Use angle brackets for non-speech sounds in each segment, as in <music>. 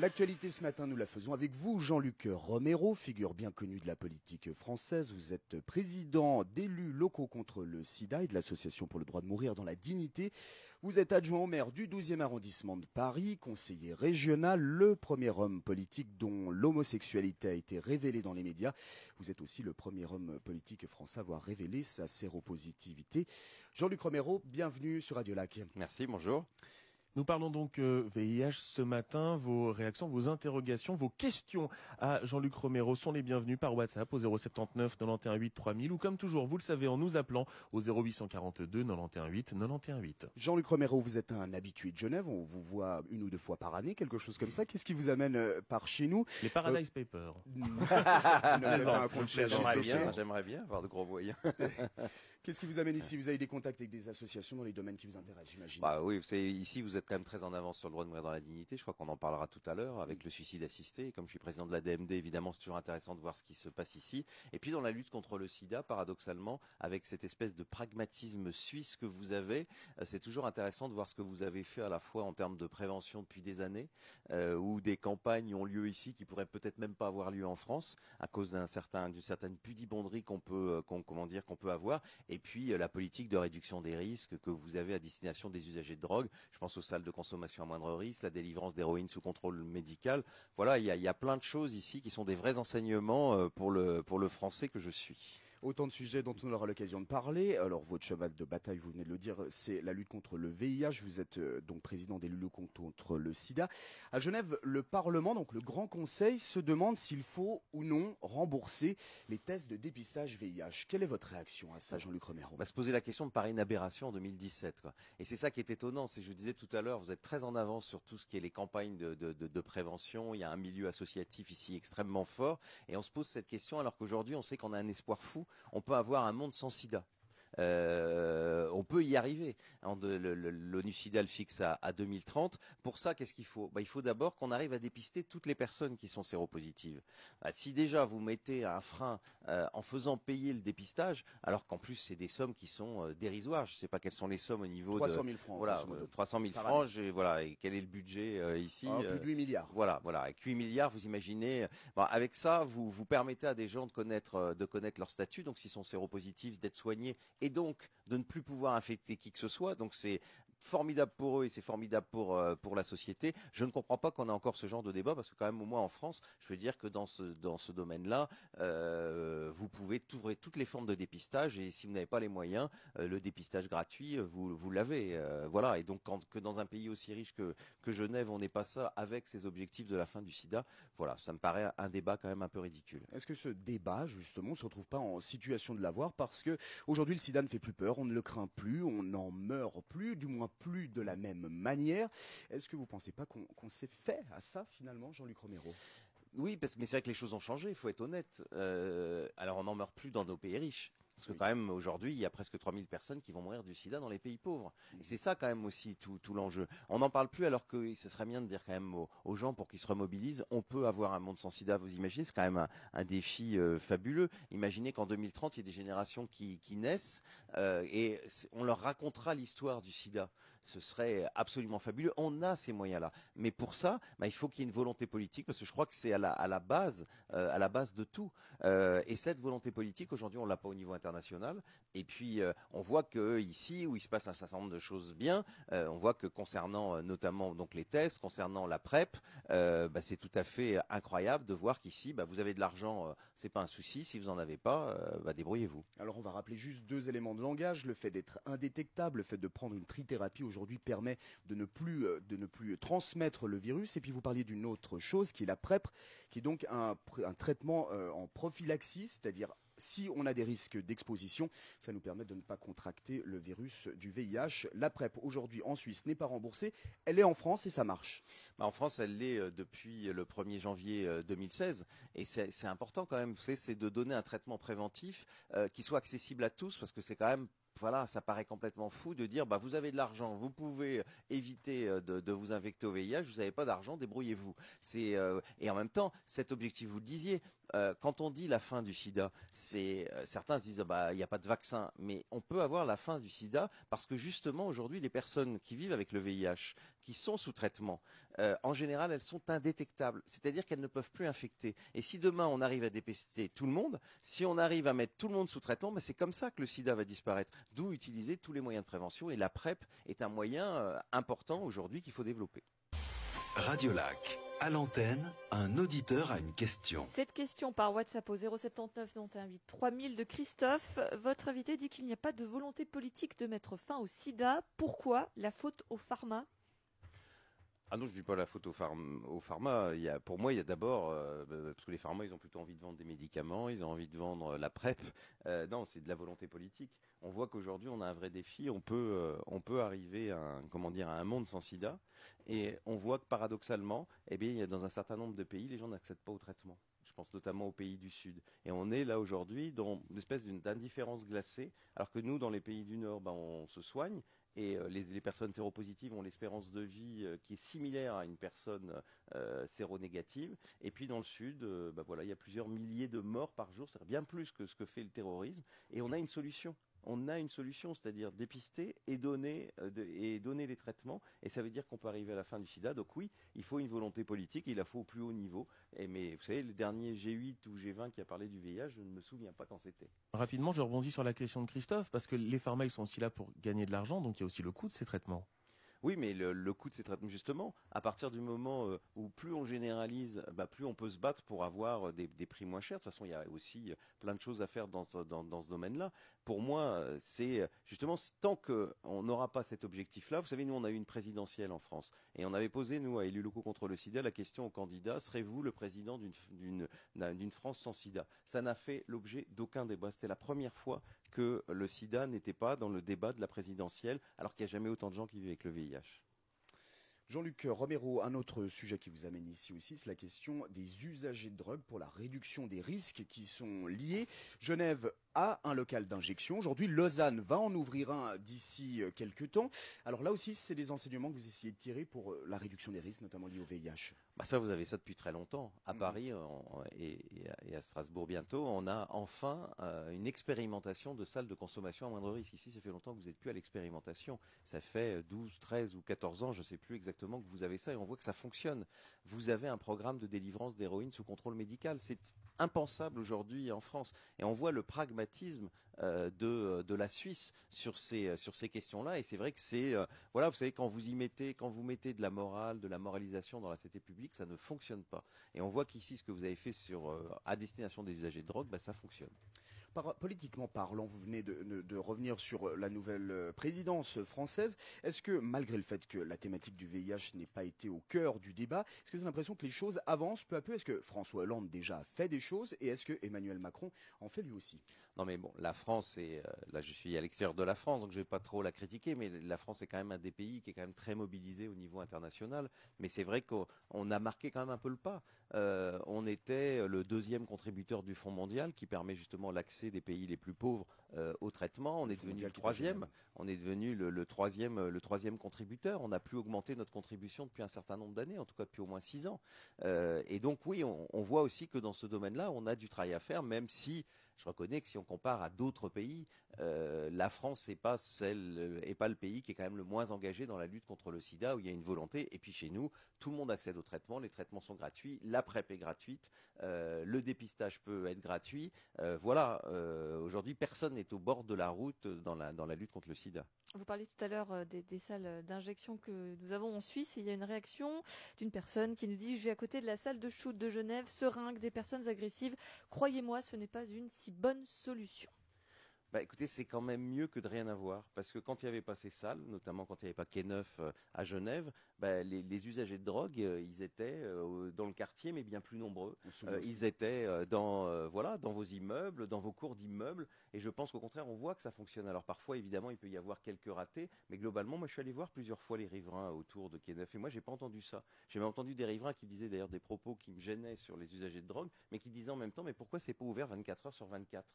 L'actualité ce matin, nous la faisons avec vous, Jean-Luc Romero, figure bien connue de la politique française. Vous êtes président d'élus locaux contre le sida et de l'Association pour le droit de mourir dans la dignité. Vous êtes adjoint au maire du 12e arrondissement de Paris, conseiller régional, le premier homme politique dont l'homosexualité a été révélée dans les médias. Vous êtes aussi le premier homme politique français à avoir révélé sa séropositivité. Jean-Luc Romero, bienvenue sur Radio Lac. Merci, bonjour. Nous parlons donc VIH euh, ce matin. Vos réactions, vos interrogations, vos questions à Jean-Luc Romero sont les bienvenues par WhatsApp au 079 91 8 3000 ou comme toujours, vous le savez, en nous appelant au 0842 91 8 91 8. Jean-Luc Romero, vous êtes un habitué de Genève. On vous voit une ou deux fois par année, quelque chose comme ça. Qu'est-ce qui vous amène euh, par chez nous? Les Paradise Papers. J'aimerais bien, j'aimerais bien avoir de gros moyens. Qu'est-ce qui vous amène ici? Vous avez des contacts avec des associations dans les domaines qui vous intéressent, j'imagine? Bah oui, vous ici vous êtes quand même très en avance sur le droit de mourir dans la dignité. Je crois qu'on en parlera tout à l'heure avec le suicide assisté. Et comme je suis président de la DMD, évidemment, c'est toujours intéressant de voir ce qui se passe ici. Et puis dans la lutte contre le sida, paradoxalement, avec cette espèce de pragmatisme suisse que vous avez, euh, c'est toujours intéressant de voir ce que vous avez fait à la fois en termes de prévention depuis des années, euh, où des campagnes ont lieu ici qui pourraient peut-être même pas avoir lieu en France à cause d'un certain, d'une certaine pudibonderie qu'on peut, euh, qu'on, comment dire, qu'on peut avoir. Et puis la politique de réduction des risques que vous avez à destination des usagers de drogue. Je pense aux salles de consommation à moindre risque, la délivrance d'héroïne sous contrôle médical. Voilà, il y a, plein de choses ici qui sont des vrais enseignements euh, pour le, pour le français que je suis. Autant de sujets dont on aura l'occasion de parler. Alors votre cheval de bataille, vous venez de le dire, c'est la lutte contre le VIH. Vous êtes euh, donc président des locaux contre le SIDA. À Genève, le Parlement, donc le Grand Conseil, se demande s'il faut ou non rembourser les tests de dépistage VIH. Quelle est votre réaction à ça, Jean-Luc Romero? On va se poser la question de paraît une aberration en 2017. Quoi. Et c'est ça qui est étonnant. C'est, je vous disais tout à l'heure, vous êtes très en avance sur tout ce qui est les campagnes de prévention. Il y a un milieu associatif ici extrêmement fort. Et on se pose cette question alors qu'aujourd'hui, on sait qu'on a un espoir fou on peut avoir un monde sans sida. Euh, on peut y arriver. L'ONU SIDA le fixe à, à, 2030. Pour ça, qu'est-ce qu'il faut? Bah, Il faut d'abord qu'on arrive à dépister toutes les personnes qui sont séropositives. Bah, si déjà vous mettez un frein euh, en faisant payer le dépistage, alors qu'en plus c'est des sommes qui sont euh, dérisoires. Je ne sais pas quelles sont les sommes au niveau 300 000 francs. Voilà, 300 000 francs. Et, voilà. Et quel est le budget ici ah, Plus de 8 milliards. Voilà, voilà. Avec 8 milliards, vous imaginez. Bon, avec ça, vous vous permettez à des gens de connaître de connaître leur statut. Donc, s'ils sont séropositifs, d'être soignés et donc de ne plus pouvoir infecter qui que ce soit. Donc c'est formidable pour eux et c'est formidable pour euh, pour la société. Je ne comprends pas qu'on ait encore ce genre de débat parce que quand même au moins en France, je veux dire que dans ce dans ce domaine-là, euh, vous pouvez ouvrir toutes les formes de dépistage et si vous n'avez pas les moyens, euh, le dépistage gratuit, vous vous l'avez. Voilà et donc quand que dans un pays aussi riche que que Genève, on n'ait pas ça avec ces objectifs de la fin du SIDA, voilà, ça me paraît un débat quand même un peu ridicule. Est-ce que ce débat justement ne se retrouve pas en situation de l'avoir parce que aujourd'hui le SIDA ne fait plus peur, on ne le craint plus, on n'en meurt plus, du moins plus de la même manière. Est-ce que vous ne pensez pas qu'on qu s'est fait à ça finalement, Jean-Luc Romero? Oui, parce, mais c'est vrai que les choses ont changé, il faut être honnête. Euh, alors on n'en meurt plus dans nos pays riches. Parce que quand même, aujourd'hui, il y a presque 3000 personnes qui vont mourir du sida dans les pays pauvres. C'est ça quand même aussi tout, l'enjeu. On n'en parle plus alors que ce serait bien de dire quand même aux, gens pour qu'ils se remobilisent, on peut avoir un monde sans sida, vous imaginez, c'est quand même un, défi euh, fabuleux. Imaginez qu'en 2030, il y a des générations qui, qui naissent euh, et on leur racontera l'histoire du sida. Ce serait absolument fabuleux. On a ces moyens-là. Mais pour ça, bah, il faut qu'il y ait une volonté politique parce que je crois que c'est à la, base, euh, à la base de tout. et cette volonté politique, aujourd'hui, on l'a pas au niveau international. Et puis, euh, on voit que ici, où il se passe un certain nombre de choses bien, euh, on voit que concernant euh, notamment donc les tests, concernant la PrEP, bah, c'est tout à fait incroyable de voir qu'ici, bah, vous avez de l'argent, c'est pas un souci. Si vous en avez pas, débrouillez-vous. Alors, on va rappeler juste deux éléments de langage. Le fait d'être indétectable, le fait de prendre une trithérapie aujourd'hui permet de ne plus de ne plus transmettre le virus. Et puis, vous parliez d'une autre chose qui est la PrEP, qui est donc un, un traitement en prophylaxie, c'est-à-dire si on a des risques d'exposition, ça nous permet de ne pas contracter le virus du VIH. La PrEP aujourd'hui en Suisse n'est pas remboursée, elle est en France et ça marche. Bah en France, elle l'est euh, depuis le 1er janvier 2016 euh, et c'est important quand même, c'est de donner un traitement préventif euh, qui soit accessible à tous parce que c'est quand même voilà, ça paraît complètement fou de dire, bah, vous avez de l'argent, vous pouvez éviter euh, de, de, vous infecter au VIH, vous n'avez pas d'argent, débrouillez-vous. C'est euh, et en même temps, cet objectif, vous le disiez, euh, quand on dit la fin du sida, euh, certains se disent bah il n'y a pas de vaccin, mais on peut avoir la fin du sida parce que justement aujourd'hui les personnes qui vivent avec le VIH, qui sont sous traitement, euh, en général elles sont indétectables, c'est-à-dire qu'elles ne peuvent plus infecter. Et si demain on arrive à dépister tout le monde, si on arrive à mettre tout le monde sous traitement, bah, c'est comme ça que le sida va disparaître. D'où utiliser tous les moyens de prévention et la PrEP est un moyen important aujourd'hui qu'il faut développer. Radio Lac. À l'antenne, un auditeur a une question. Cette question par WhatsApp au 079 91 3000 de Christophe. Votre invité dit qu'il n'y a pas de volonté politique de mettre fin au sida. Pourquoi la faute au pharma? Ah non, je dis pas la faute au, pharma. Il y a, pour moi, il y a d'abord, euh, parce que les pharma, ils ont plutôt envie de vendre des médicaments, ils ont envie de vendre la PrEP. Euh, non, c'est de la volonté politique. On voit qu'aujourd'hui, on a un vrai défi. On peut, euh, on peut arriver à un, comment dire, à un monde sans sida. Et on voit que paradoxalement, eh bien, il y a dans un certain nombre de pays, les gens n'accèdent pas au traitement. Je pense notamment aux pays du Sud. Et on est là aujourd'hui dans une espèce d'indifférence glacée, alors que nous, dans les pays du Nord, ben, on se soigne, et euh, les, personnes séropositives ont l'espérance de vie euh, qui est similaire à une personne euh, séronégative. Et puis dans le sud, bah voilà, il y a plusieurs milliers de morts par jour, c'est bien plus que ce que fait le terrorisme. Et on a une solution on a une solution, c'est-à-dire dépister et donner, euh, et donner les traitements. Et ça veut dire qu'on peut arriver à la fin du sida. Donc oui, il faut une volonté politique, il la faut au plus haut niveau. Mais vous savez, le dernier G8 ou G20 qui a parlé du VIH, je ne me souviens pas quand c'était. Rapidement, je rebondis sur la question de Christophe, parce que les pharma, sont aussi là pour gagner de l'argent, donc il y a aussi le coût de ces traitements. Oui, mais le, coût de ces traitements, justement, à partir du moment euh, où plus on généralise, bah, plus on peut se battre pour avoir euh, des, prix moins chers. De toute façon, il y a aussi euh, plein de choses à faire dans ce, domaine-là. Pour moi, c'est justement tant qu'on n'aura pas cet objectif-là. Vous savez, nous, on a eu une présidentielle en France et on avait posé, nous, à élus locaux contre le sida, la question aux candidats serez-vous le président d'une France sans sida? Ça n'a fait l'objet d'aucun débat. C'était la première fois que le sida n'était pas dans le débat de la présidentielle, alors qu'il n'y a jamais autant de gens qui vivent avec le VIH. Jean-Luc Romero, un autre sujet qui vous amène ici aussi, c'est la question des usagers de drogue pour la réduction des risques qui sont liés. Genève a un local d'injection. Aujourd'hui, Lausanne va en ouvrir un d'ici euh, quelques temps. Alors là aussi, c'est des enseignements que vous essayez de tirer pour euh, la réduction des risques, notamment liés au VIH. Bah ça, vous avez ça depuis très longtemps. À mmh. Paris et, à Strasbourg bientôt, on a enfin euh, une expérimentation de salles de consommation à moindre risque. Ici, ça fait longtemps que vous n'êtes plus à l'expérimentation. Ça fait 12, 13 ou 14 ans, je ne sais plus exactement, que vous avez ça et on voit que ça fonctionne. Vous avez un programme de délivrance d'héroïne sous contrôle médical. C'est impensable aujourd'hui en France. Et on voit le pragmatisme euh, de, de, la Suisse sur ces, sur ces questions-là. Et c'est vrai que c'est, euh, voilà, vous savez, quand vous y mettez, quand vous mettez de la morale, de la moralisation dans la société publique, ça ne fonctionne pas. Et on voit qu'ici, ce que vous avez fait sur, euh, à destination des usagers de drogue, bah, ça fonctionne politiquement parlant, vous venez de, revenir sur la nouvelle euh, présidence française. Est-ce que, malgré le fait que la thématique du VIH n'ait pas été au cœur du débat, est-ce que vous avez l'impression que les choses avancent peu à peu? Est-ce que François Hollande déjà fait des choses? Et est-ce que Emmanuel Macron en fait lui aussi? Non mais bon, la France, est, euh, là je suis à l'extérieur de la France, donc je ne vais pas trop la critiquer, mais la France est quand même un des pays qui est quand même très mobilisé au niveau international. Mais c'est vrai qu'on a marqué quand même un peu le pas. Euh, on était le deuxième contributeur du Fonds mondial qui permet justement l'accès des pays les plus pauvres euh, au traitement. On est devenu le troisième. On est devenu le, troisième, le troisième contributeur. On n'a plus augmenté notre contribution depuis un certain nombre d'années, en tout cas depuis au moins six ans. Euh, et donc oui, on, voit aussi que dans ce domaine-là, on a du travail à faire, même si je reconnais que si on compare à d'autres pays, euh, la France n'est pas celle, est pas le pays qui est quand même le moins engagé dans la lutte contre le SIDA, où il y a une volonté. Et puis chez nous, tout le monde accède au traitement, les traitements sont gratuits, la PrEP est gratuite, euh, le dépistage peut être gratuit. Euh, voilà, aujourd'hui, personne n'est au bord de la route dans la, dans la lutte contre le SIDA. Vous parliez tout à l'heure des, des, salles d'injection que nous avons en Suisse. il y a une réaction d'une personne qui nous dit Je vais à côté de la salle de shoot de Genève, seringue, des personnes agressives. Croyez-moi, ce n'est pas une si bonne solution. Bah écoutez, c'est quand même mieux que de rien avoir, parce que quand il n'y avait pas ces salles, notamment quand il n'y avait pas Quai Neuf euh, à Genève, bah, les, usagers de drogue, euh, ils étaient euh, dans le quartier, mais bien plus nombreux. ils étaient dans voilà dans vos immeubles, dans vos cours d'immeubles, et je pense qu'au contraire, on voit que ça fonctionne. Alors parfois, évidemment, il peut y avoir quelques ratés, mais globalement, moi, je suis allé voir plusieurs fois les riverains autour de Quai Neuf, et moi, j'ai pas entendu ça. J'ai même entendu des riverains qui disaient d'ailleurs des propos qui me gênaient sur les usagers de drogue, mais qui disaient en même temps, mais pourquoi c'est pas ouvert 24 heures sur 24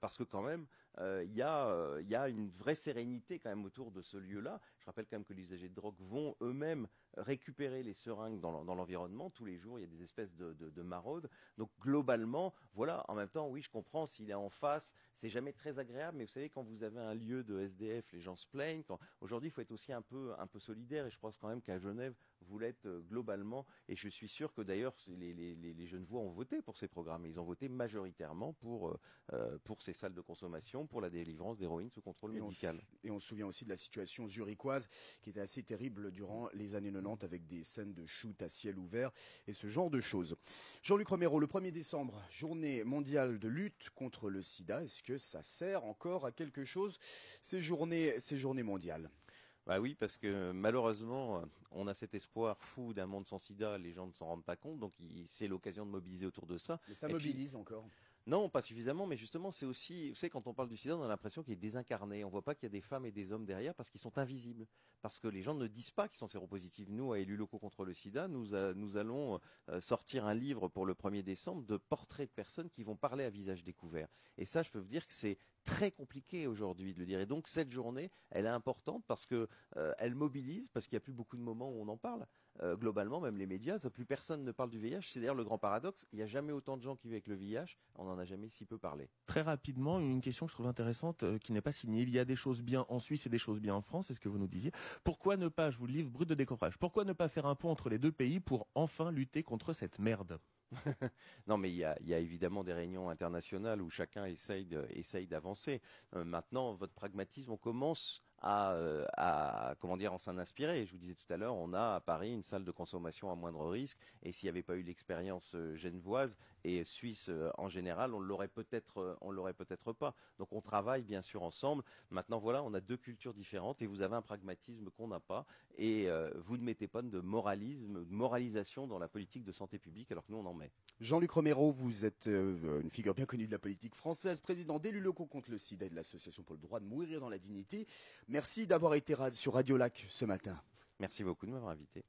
parce que quand même, il y, a, y a une vraie sérénité quand même autour de ce lieu-là. Je rappelle quand même que les usagers de drogue vont eux-mêmes récupérer les seringues dans l'environnement. Tous les jours, il y a des espèces de, de, maraudes. Donc globalement, voilà, en même temps, oui, je comprends, s'il est en face, c'est jamais très agréable, mais vous savez, quand vous avez un lieu de SDF, les gens se plaignent. Aujourd'hui, il faut être aussi un peu, un peu solidaire, et je pense quand même qu'à Genève, vous l'êtes euh, globalement, et je suis sûr que d'ailleurs, les, les, les Genevois ont voté pour ces programmes, ils ont voté majoritairement pour, euh, euh, pour ces salles de consommation, pour la délivrance d'héroïne sous contrôle médical. et on se souvient aussi de la situation zurichoise, qui était assez terrible durant les années 90 avec des scènes de shoot à ciel ouvert et ce genre de choses. Jean-Luc Romero, le 1er décembre, journée mondiale de lutte contre le sida. Est-ce que ça sert encore à quelque chose ces journées, ces journées mondiales? Bah oui, parce que malheureusement, on a cet espoir fou d'un monde sans sida, les gens ne s'en rendent pas compte, donc c'est l'occasion de mobiliser autour de ça. Mais ça mobilise encore. Non, pas suffisamment, mais justement, c'est aussi, vous savez, quand on parle du sida, on a l'impression qu'il est désincarné. On voit pas qu'il y a des femmes et des hommes derrière parce qu'ils sont invisibles. Parce que les gens ne disent pas qu'ils sont séropositifs. Nous, à élus locaux contre le sida, nous, nous allons euh, sortir un livre pour le 1er décembre de portraits de personnes qui vont parler à visage découvert. Et ça, je peux vous dire que c'est très compliqué aujourd'hui de le dire. Et donc, cette journée, elle est importante parce que euh, elle mobilise, parce qu'il n'y a plus beaucoup de moments où on en parle. Euh, globalement, même les médias, plus personne ne parle du VIH. C'est d'ailleurs le grand paradoxe. Il n'y a jamais autant de gens qui vivent avec le VIH. On n'en a jamais si peu parlé. Très rapidement, une question que je trouve intéressante euh, qui n'est pas signée. Il y a des choses bien en Suisse et des choses bien en France. C'est ce que vous nous disiez. Pourquoi ne pas, je vous le livre brut de décoffrage, pourquoi ne pas faire un pont entre les deux pays pour enfin lutter contre cette merde? <laughs> non, mais il y, a, évidemment des réunions internationales où chacun essaye, d'avancer. Euh, maintenant, votre pragmatisme, on commence euh, à, comment dire, en s'en inspirer. Je vous disais tout à l'heure, on a à Paris une salle de consommation à moindre risque, et s'il n'y avait pas eu l'expérience euh, genevoise et suisse euh, en général, on l'aurait peut-être, on l'aurait peut-être pas. Donc on travaille bien sûr ensemble. Maintenant voilà, on a deux cultures différentes et vous avez un pragmatisme qu'on n'a pas, et vous ne mettez pas de moralisme, de moralisation dans la politique de santé publique, alors que nous on en met. Jean-Luc Romero, vous êtes une figure bien connue de la politique française, président d'élus locaux contre le SIDA et de l'association pour le droit de mourir dans la dignité. Merci d'avoir été sur Radio Lac ce matin. Merci beaucoup de m'avoir invité.